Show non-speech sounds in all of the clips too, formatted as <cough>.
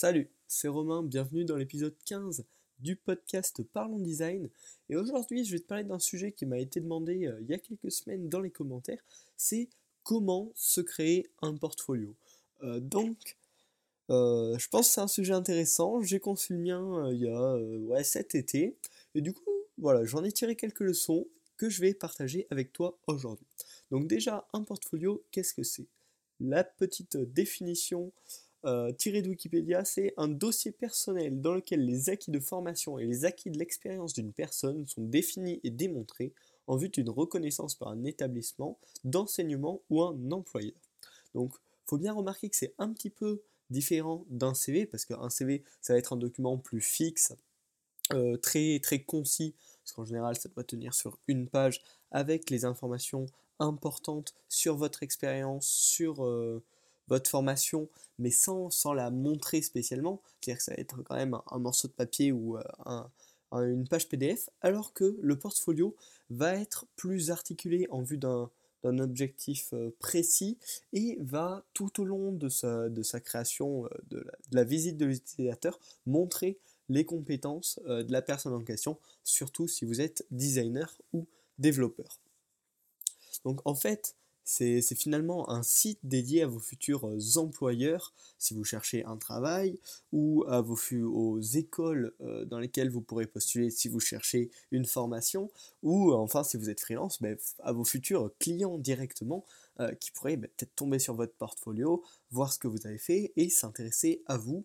Salut, c'est Romain, bienvenue dans l'épisode 15 du podcast Parlons Design. Et aujourd'hui, je vais te parler d'un sujet qui m'a été demandé euh, il y a quelques semaines dans les commentaires, c'est comment se créer un portfolio. Euh, donc, euh, je pense que c'est un sujet intéressant, j'ai conçu le mien il y a cet été, et du coup, voilà, j'en ai tiré quelques leçons que je vais partager avec toi aujourd'hui. Donc déjà, un portfolio, qu'est-ce que c'est? La petite définition euh, tiré de Wikipédia, c'est un dossier personnel dans lequel les acquis de formation et les acquis de l'expérience d'une personne sont définis et démontrés en vue d'une reconnaissance par un établissement d'enseignement ou un employeur. Donc, faut bien remarquer que c'est un petit peu différent d'un CV, parce qu'un CV, ça va être un document plus fixe, euh, très, très concis, parce qu'en général, ça doit tenir sur une page avec les informations importantes sur votre expérience, sur... Euh, votre formation, mais sans, la montrer spécialement. C'est-à-dire que ça va être quand même un, morceau de papier ou euh, un, une page PDF, alors que le portfolio va être plus articulé en vue d'un objectif euh, précis et va tout au long de sa, de sa création, euh, de, la, visite de l'utilisateur, montrer les compétences de la personne en question, surtout si vous êtes designer ou développeur. Donc en fait, c'est finalement un site dédié à vos futurs euh, employeurs si vous cherchez un travail ou à vos, aux écoles euh, dans lesquelles vous pourrez postuler si vous cherchez une formation ou enfin si vous êtes freelance, ben, à vos futurs clients directement euh, qui pourraient ben, peut-être tomber sur votre portfolio, voir ce que vous avez fait et s'intéresser à vous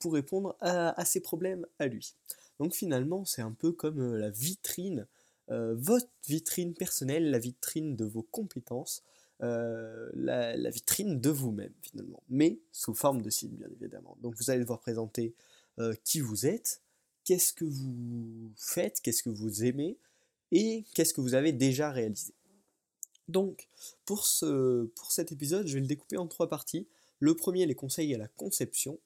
pour répondre à, ces problèmes à lui. Donc finalement c'est un peu comme la vitrine votre vitrine personnelle, la vitrine de vos compétences, euh, la, vitrine de vous-même finalement, mais sous forme de site bien évidemment. Donc vous allez devoir présenter euh, qui vous êtes, qu'est-ce que vous faites, qu'est-ce que vous aimez et qu'est-ce que vous avez déjà réalisé. Donc pour, ce, pour cet épisode, je vais le découper en trois parties. Le premier, les conseils à la conception.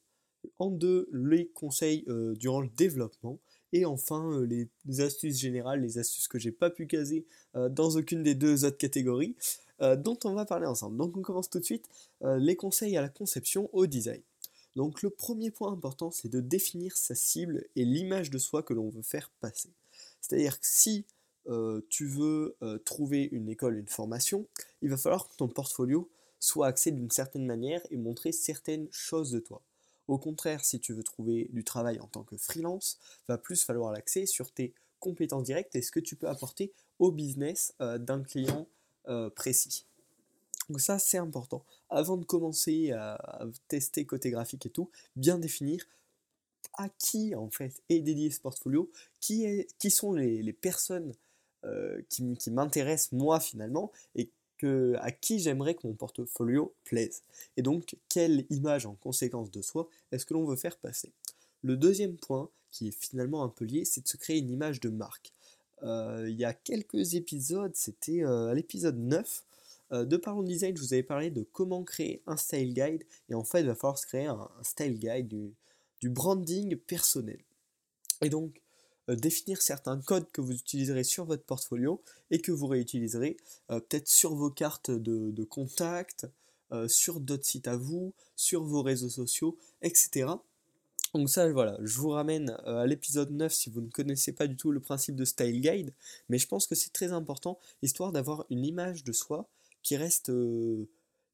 En deux, les conseils euh, durant le développement. Et enfin, les, astuces générales, les astuces que j'ai pas pu caser dans aucune des deux autres catégories. Euh, dont on va parler ensemble. Donc on commence tout de suite euh, les conseils à la conception au design. Donc le premier point important, c'est de définir sa cible et l'image de soi que l'on veut faire passer. C'est-à-dire que si euh, tu veux trouver une école, une formation, il va falloir que ton portfolio soit axé d'une certaine manière et montrer certaines choses de toi. Au contraire, si tu veux trouver du travail en tant que freelance, va plus falloir l'axer sur tes compétences directes et ce que tu peux apporter au business d'un client euh, précis. Donc ça c'est important. Avant de commencer à, tester côté graphique et tout, bien définir à qui en fait est dédié ce portfolio, qui, sont les, personnes euh, qui, qui m'intéressent moi finalement et que, à qui j'aimerais que mon portfolio plaise. Et donc quelle image en conséquence de soi est-ce que l'on veut faire passer? Le deuxième point, qui est finalement un peu lié, c'est de se créer une image de marque. Euh, il y a quelques épisodes, c'était euh, à l'épisode 9 euh, de Parlons Design, je vous avais parlé de comment créer un style guide, et en fait, il va falloir se créer un, style guide du, branding personnel. Et donc, définir certains codes que vous utiliserez sur votre portfolio et que vous réutiliserez peut-être sur vos cartes de, de contact, sur d'autres sites à vous, sur vos réseaux sociaux, etc. Donc ça, voilà, je vous ramène euh, à l'épisode 9 si vous ne connaissez pas du tout le principe de Style Guide, mais je pense que c'est très important, histoire d'avoir une image de soi qui reste euh,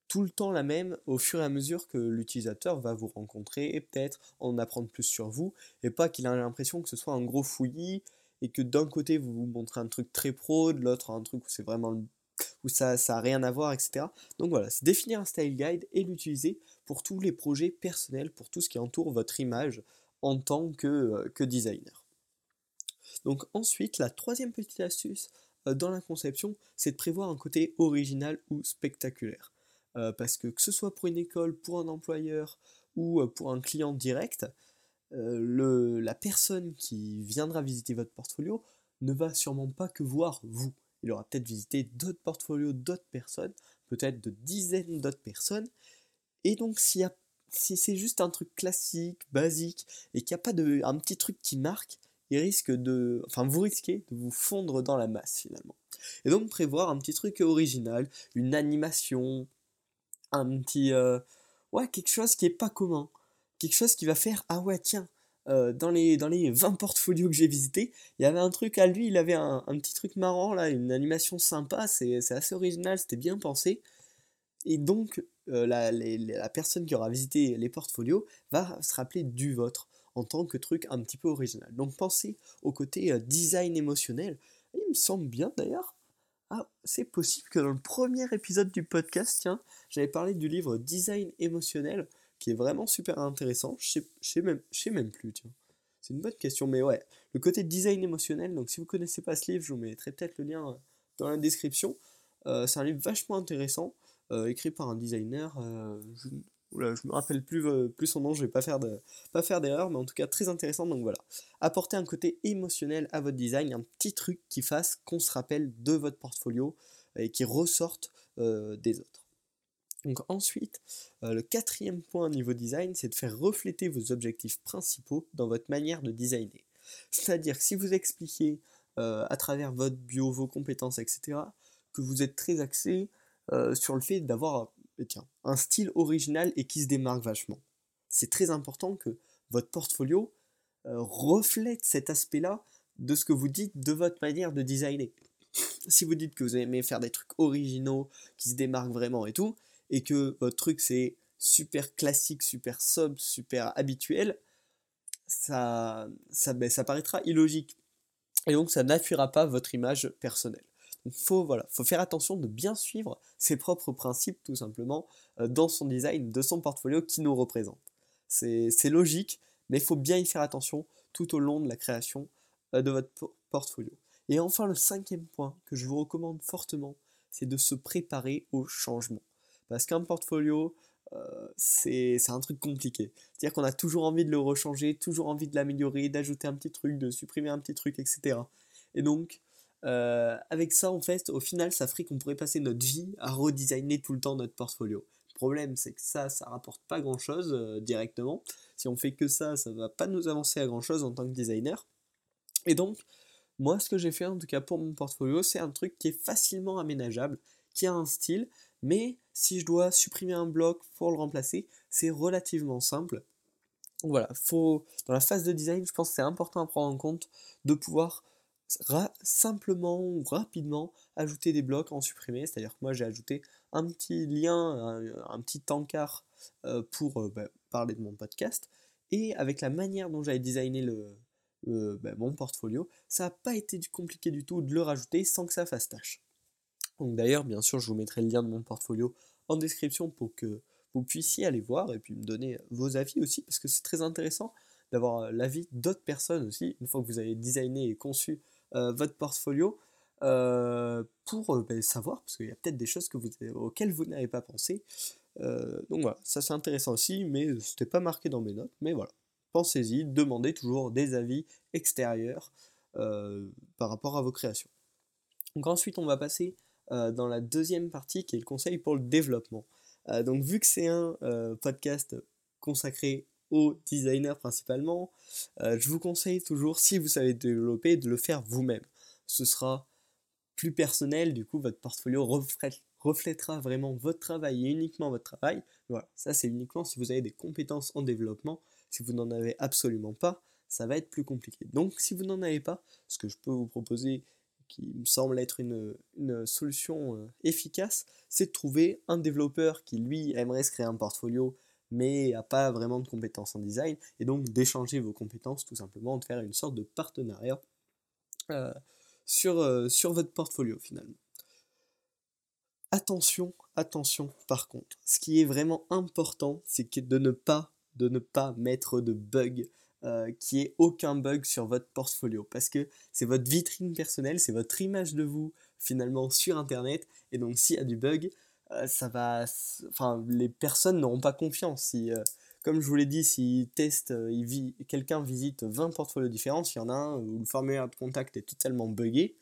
tout le temps la même au fur et à mesure que l'utilisateur va vous rencontrer et peut-être en apprendre plus sur vous, et pas qu'il ait l'impression que ce soit un gros fouillis, et que d'un côté vous vous montrez un truc très pro, de l'autre un truc où c'est vraiment le où ça n'a rien à voir, etc. Donc voilà, c'est définir un style guide et l'utiliser pour tous les projets personnels, pour tout ce qui entoure votre image en tant que, euh, designer. Donc ensuite, la troisième petite astuce euh, dans la conception, c'est de prévoir un côté original ou spectaculaire. Euh, parce que que ce soit pour une école, pour un employeur ou pour un client direct, la personne qui viendra visiter votre portfolio ne va sûrement pas que voir vous il aura peut-être visité d'autres portfolios d'autres personnes, peut-être de dizaines d'autres personnes. Et donc, si c'est juste un truc classique, basique, et qu'il n'y a pas de, un petit truc qui marque, il risque de, enfin, vous risquez de vous fondre dans la masse finalement. Et donc, prévoir un petit truc original, une animation, un petit, euh, ouais, quelque chose qui est pas commun. quelque chose qui va faire ah ouais tiens euh, dans, les, dans les 20 portfolios que j'ai visités, il y avait un truc à lui, il avait un, petit truc marrant là, une animation sympa, c'est assez original, c'était bien pensé. Et donc euh, la, la, personne qui aura visité les portfolios va se rappeler du vôtre en tant que truc un petit peu original. Donc pensez au côté euh, design émotionnel. il me semble bien d'ailleurs. Ah, c'est possible que dans le premier épisode du podcast, tiens, j'avais parlé du livre Design émotionnel qui est vraiment super intéressant. Je sais, même, sais même plus. C'est une bonne question, mais ouais. Le côté design émotionnel, donc si vous connaissez pas ce livre, je vous mettrai peut-être le lien euh, dans la description. Euh, c'est un livre vachement intéressant, euh, écrit par un designer. je, ne me rappelle plus, plus son nom, je vais pas faire de, pas faire d'erreur, mais en tout cas très intéressant. Donc voilà, apporter un côté émotionnel à votre design, un petit truc qui fasse qu'on se rappelle de votre portfolio et qui ressorte des autres. Donc ensuite, euh, le quatrième point niveau design, c'est de faire refléter vos objectifs principaux dans votre manière de designer. C'est-à-dire que si vous expliquez euh, à travers votre bio, vos compétences, etc., que vous êtes très axé euh, sur le fait d'avoir un style original et qui se démarque vachement. C'est très important que votre portfolio reflète cet aspect-là de ce que vous dites de votre manière de designer. Si vous dites que vous aimez faire des trucs originaux, qui se démarquent vraiment et tout, et que votre truc c'est super classique, super sobre, super habituel, ça, ça, ben, ça paraîtra illogique. Et donc ça n'appuiera pas votre image personnelle. Il faut, voilà, faut faire attention de bien suivre ses propres principes tout simplement euh, dans son design, de son portfolio qui nous représente. C'est logique, mais il faut bien y faire attention tout au long de la création euh, de votre portfolio. Et enfin, le cinquième point que je vous recommande fortement, c'est de se préparer au changement. Parce qu'un portfolio, euh, c'est un truc compliqué. C'est-à-dire qu'on a toujours envie de le rechanger, toujours envie de l'améliorer, d'ajouter un petit truc, de supprimer un petit truc, etc. Et donc, euh, avec ça, en fait, au final, ça ferait qu'on pourrait passer notre vie à redesigner tout le temps notre portfolio. Le problème, c'est que ça, ça rapporte pas grand-chose euh, directement. Si on fait que ça, ça va pas nous avancer à grand-chose en tant que designer. Et donc, moi, ce que j'ai fait, en tout cas pour mon portfolio, c'est un truc qui est facilement aménageable, qui a un style, mais si je dois supprimer un bloc pour le remplacer, c'est relativement simple. Voilà, dans la phase de design, je pense que c'est important à prendre en compte de pouvoir simplement ou rapidement ajouter des blocs en supprimer. C'est-à-dire que moi j'ai ajouté un petit lien, un, petit encart euh, pour euh, bah, parler de mon podcast. Et avec la manière dont j'avais designé le, bah, mon portfolio, ça n'a pas été compliqué du tout de le rajouter sans que ça fasse tâche. Donc d'ailleurs, bien sûr, je vous mettrai le lien de mon portfolio en description pour que vous puissiez aller voir et puis me donner vos avis aussi, parce que c'est très intéressant d'avoir euh, l'avis d'autres personnes aussi, une fois que vous avez designé et conçu euh, votre portfolio, euh, pour ben, savoir, parce qu'il y a peut-être des choses auxquelles vous n'avez pas pensé. donc voilà, ça c'est intéressant aussi, mais ce n'était pas marqué dans mes notes, mais voilà. Pensez-y, demandez toujours des avis extérieurs par rapport à vos créations. Donc ensuite, on va passer euh, dans la deuxième partie qui est le conseil pour le développement. Euh, donc vu que c'est un euh, podcast consacré aux designers principalement, je vous conseille toujours, si vous savez développer, de le faire vous-même. Ce sera plus personnel, du coup votre portfolio reflètera vraiment votre travail et uniquement votre travail. Voilà, ça c'est uniquement si vous avez des compétences en développement. Si vous n'en avez absolument pas, ça va être plus compliqué. Donc si vous n'en avez pas, ce que je peux vous proposer qui me semble être une, solution euh, efficace, c'est de trouver un développeur qui lui aimerait se créer un portfolio mais n'a pas vraiment de compétences en design, et donc d'échanger vos compétences tout simplement, de faire une sorte de partenariat euh, sur, euh, sur votre portfolio finalement. Attention, attention par contre, ce qui est vraiment important, c'est de ne pas de ne pas mettre de bugs euh, qui ait aucun bug sur votre portfolio. Parce que c'est votre vitrine personnelle, c'est votre image de vous finalement sur internet. Et donc s'il y a du bug, euh, ça va enfin les personnes n'auront pas confiance. Si euh, comme je vous l'ai dit, si test, il quelqu'un visite 20 portfolios différents, s'il y en a un où le formulaire de contact est totalement buggé,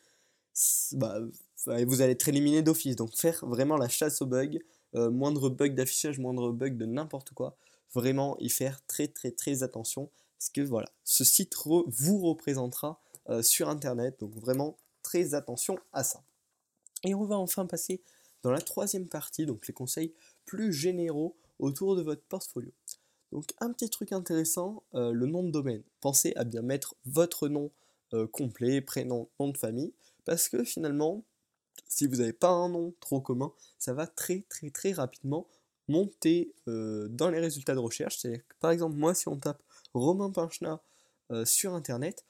bah, vous allez être éliminé d'office. Donc faire vraiment la chasse aux bugs, moindre bug d'affichage, moindre bug de n'importe quoi, vraiment y faire très très très attention parce que voilà, ce site vous représentera euh, sur Internet, donc vraiment très attention à ça. Et on va enfin passer dans la troisième partie, donc les conseils plus généraux autour de votre portfolio. Donc un petit truc intéressant, le nom de domaine. Pensez à bien mettre votre nom complet, prénom, nom de famille, parce que finalement, si vous n'avez pas un nom trop commun, ça va très très très rapidement monter dans les résultats de recherche. C'est par exemple moi si on tape Romain Pinchna sur internet,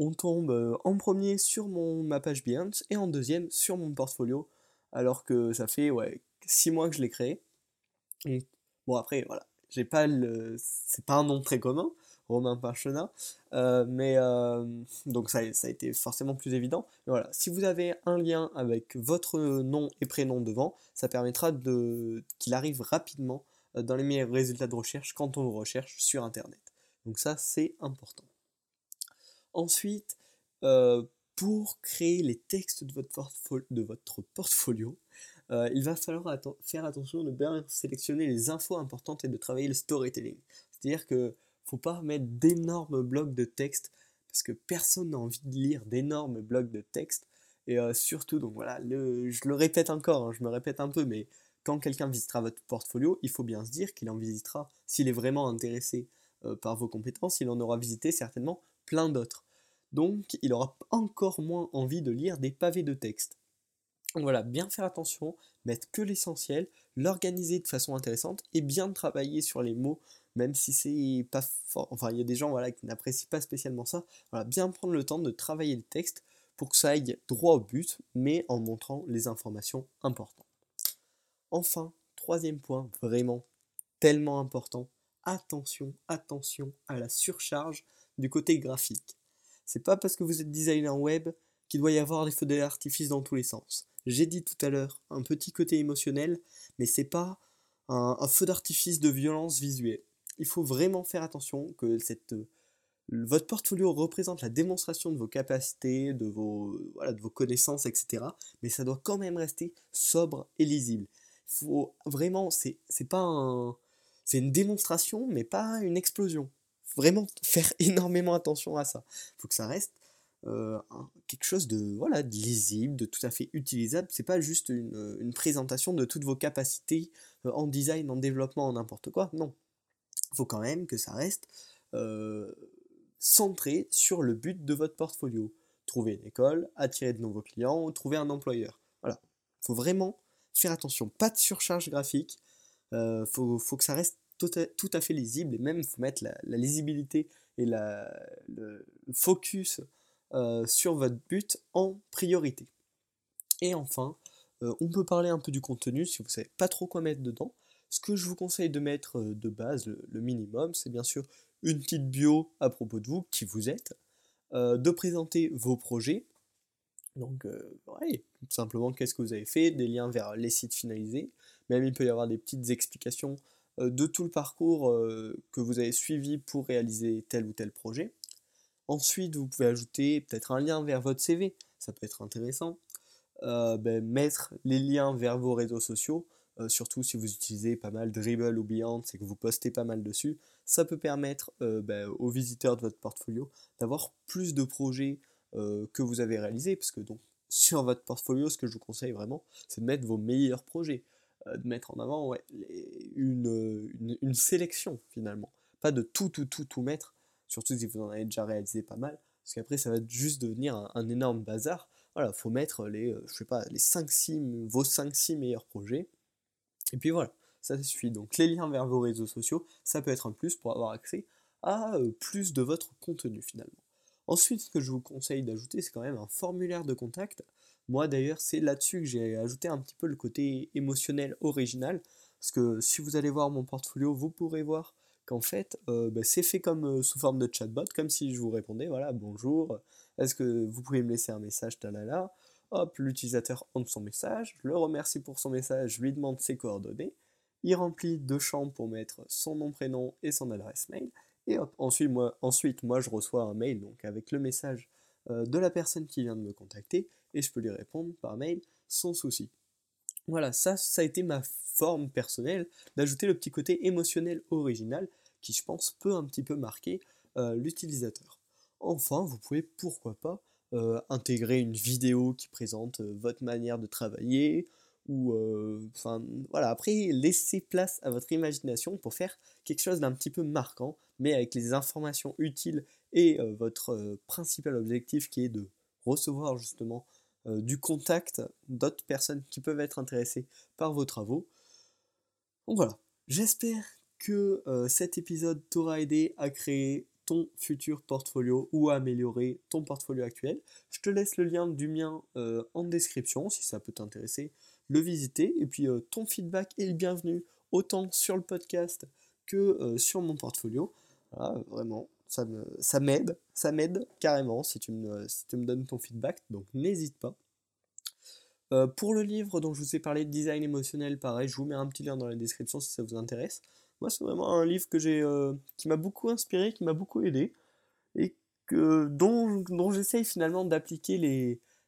on tombe en premier sur mon, ma page Behance et en deuxième sur mon portfolio, alors que ça fait ouais, 6 mois que je l'ai créé. bon après voilà, j'ai pas le. C'est pas un nom très commun, Romain Pachena, euh, mais euh, donc ça, a été forcément plus évident. Mais voilà, si vous avez un lien avec votre nom et prénom devant, ça permettra qu'il arrive rapidement euh, dans les meilleurs résultats de recherche quand on recherche sur Internet. Donc ça, c'est important. Ensuite, pour créer les textes de votre, de votre portfolio, euh, il va falloir faire attention de bien sélectionner les infos importantes et de travailler le storytelling. C'est-à-dire que faut pas mettre d'énormes blocs de texte parce que personne n'a envie de lire d'énormes blocs de texte. Et euh, surtout, donc voilà, je le répète encore, hein, je me répète un peu, mais quand quelqu'un visitera votre portfolio, il faut bien se dire qu'il en visitera, s'il est vraiment intéressé euh, par vos compétences, il en aura visité certainement plein d'autres. Donc il aura encore moins envie de lire des pavés de texte. Donc voilà, bien faire attention, mettre que l'essentiel, l'organiser de façon intéressante et bien travailler sur les mots, même si c'est pas fort. Enfin, il y a des gens voilà, qui n'apprécient pas spécialement ça. Voilà, bien prendre le temps de travailler le texte pour que ça aille droit au but, mais en montrant les informations importantes. Enfin, troisième point, vraiment tellement important, attention, attention à la surcharge du côté graphique. C'est pas parce que vous êtes designer web qu'il doit y avoir des feux d'artifice dans tous les sens. J'ai dit tout à l'heure un petit côté émotionnel, mais c'est pas un, feu d'artifice de violence visuelle. Il faut vraiment faire attention que cette, votre portfolio représente la démonstration de vos capacités, de vos, voilà, de vos connaissances, etc. Mais ça doit quand même rester sobre et lisible. Faut vraiment, c'est pas un, c'est une démonstration, mais pas une explosion. Vraiment faire <laughs> énormément attention à ça. Faut que ça reste euh, quelque chose de, voilà, de lisible, de tout à fait utilisable. C'est pas juste une, euh, présentation de toutes vos capacités euh, en design, en développement, en n'importe quoi. Non. Faut quand même que ça reste centré sur le but de votre portfolio. Trouver une école, attirer de nouveaux clients, trouver un employeur. Voilà. Il faut vraiment faire attention. Pas de surcharge graphique. Faut, que ça reste tout à, tout à, fait lisible et même mettre la, lisibilité et le focus euh, sur votre but en priorité. Et enfin, euh, on peut parler un peu du contenu si vous ne savez pas trop quoi mettre dedans. Ce que je vous conseille de mettre euh, de base, le, minimum, c'est bien sûr une petite bio à propos de vous, qui vous êtes, de présenter vos projets. Donc, simplement, qu'est-ce que vous avez fait, des liens vers les sites finalisés. Même il peut y avoir des petites explications de tout le parcours que vous avez suivi pour réaliser tel ou tel projet. Ensuite, vous pouvez ajouter peut-être un lien vers votre CV, ça peut être intéressant. Euh, ben, mettre les liens vers vos réseaux sociaux, euh, surtout si vous utilisez pas mal Dribble ou Behance et que vous postez pas mal dessus, ça peut permettre euh, ben, aux visiteurs de votre portfolio d'avoir plus de projets que vous avez réalisés, parce que donc sur votre portfolio, ce que je vous conseille vraiment, c'est de mettre vos meilleurs projets, de mettre en avant une, une, sélection finalement, pas de tout tout tout tout mettre, surtout si vous en avez déjà réalisé pas mal, parce qu'après ça va juste devenir un, énorme bazar. Voilà, faut mettre les, euh, je sais pas, les 5, 6, vos 5-6 meilleurs projets, et puis voilà, ça suffit. Donc les liens vers vos réseaux sociaux, ça peut être un plus pour avoir accès à euh, plus de votre contenu finalement. Ensuite, ce que je vous conseille d'ajouter, c'est quand même un formulaire de contact. Moi d'ailleurs, c'est là-dessus que j'ai ajouté un petit peu le côté émotionnel original, parce que si vous allez voir mon portfolio, vous pourrez voir qu'en fait, euh, bah, c'est fait comme euh, sous forme de chatbot, comme si je vous répondais, voilà, bonjour, est-ce que vous pouvez me laisser un message, talala, hop, l'utilisateur entre son message, le remercie pour son message, lui demande ses coordonnées, il remplit deux champs pour mettre son nom, prénom et son adresse mail, et hop, ensuite moi, ensuite, moi je reçois un mail donc avec le message euh, de la personne qui vient de me contacter, et je peux lui répondre par mail sans souci. Voilà, ça, ça a été ma forme personnelle d'ajouter le petit côté émotionnel original qui je pense peut un petit peu marquer euh, l'utilisateur. Enfin, vous pouvez pourquoi pas euh, intégrer une vidéo qui présente votre manière de travailler ou enfin voilà. Après laissez place à votre imagination pour faire quelque chose d'un petit peu marquant mais avec les informations utiles et votre principal objectif qui est de recevoir justement du contact d'autres personnes qui peuvent être intéressées par vos travaux. Donc voilà. J'espère que cet épisode t'aura aidé à créer ton futur portfolio ou à améliorer ton portfolio actuel. Je te laisse le lien du mien en description si ça peut t'intéresser le visiter. Et puis euh, ton feedback est le bienvenu, autant sur le podcast que euh, sur mon portfolio. vraiment, ça m'aide, ça m'aide carrément si tu, me, si tu me donnes ton feedback, donc n'hésite pas. Euh, pour le livre dont je vous ai parlé de design émotionnel, pareil, je vous mets un petit lien dans la description si ça vous intéresse. Moi, c'est vraiment un livre que qui m'a beaucoup inspiré, qui m'a beaucoup aidé, et que, dont, dont j'essaye finalement d'appliquer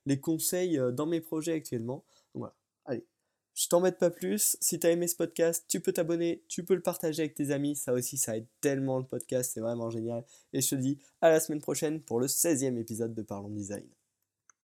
les conseils dans mes projets actuellement. Je t'embête pas plus. Si t'as aimé ce podcast, tu peux t'abonner, tu peux le partager avec tes amis. Ça aussi, ça aide tellement le podcast, c'est vraiment génial. Et je te dis à la semaine prochaine pour le 16e épisode de Parlons Design.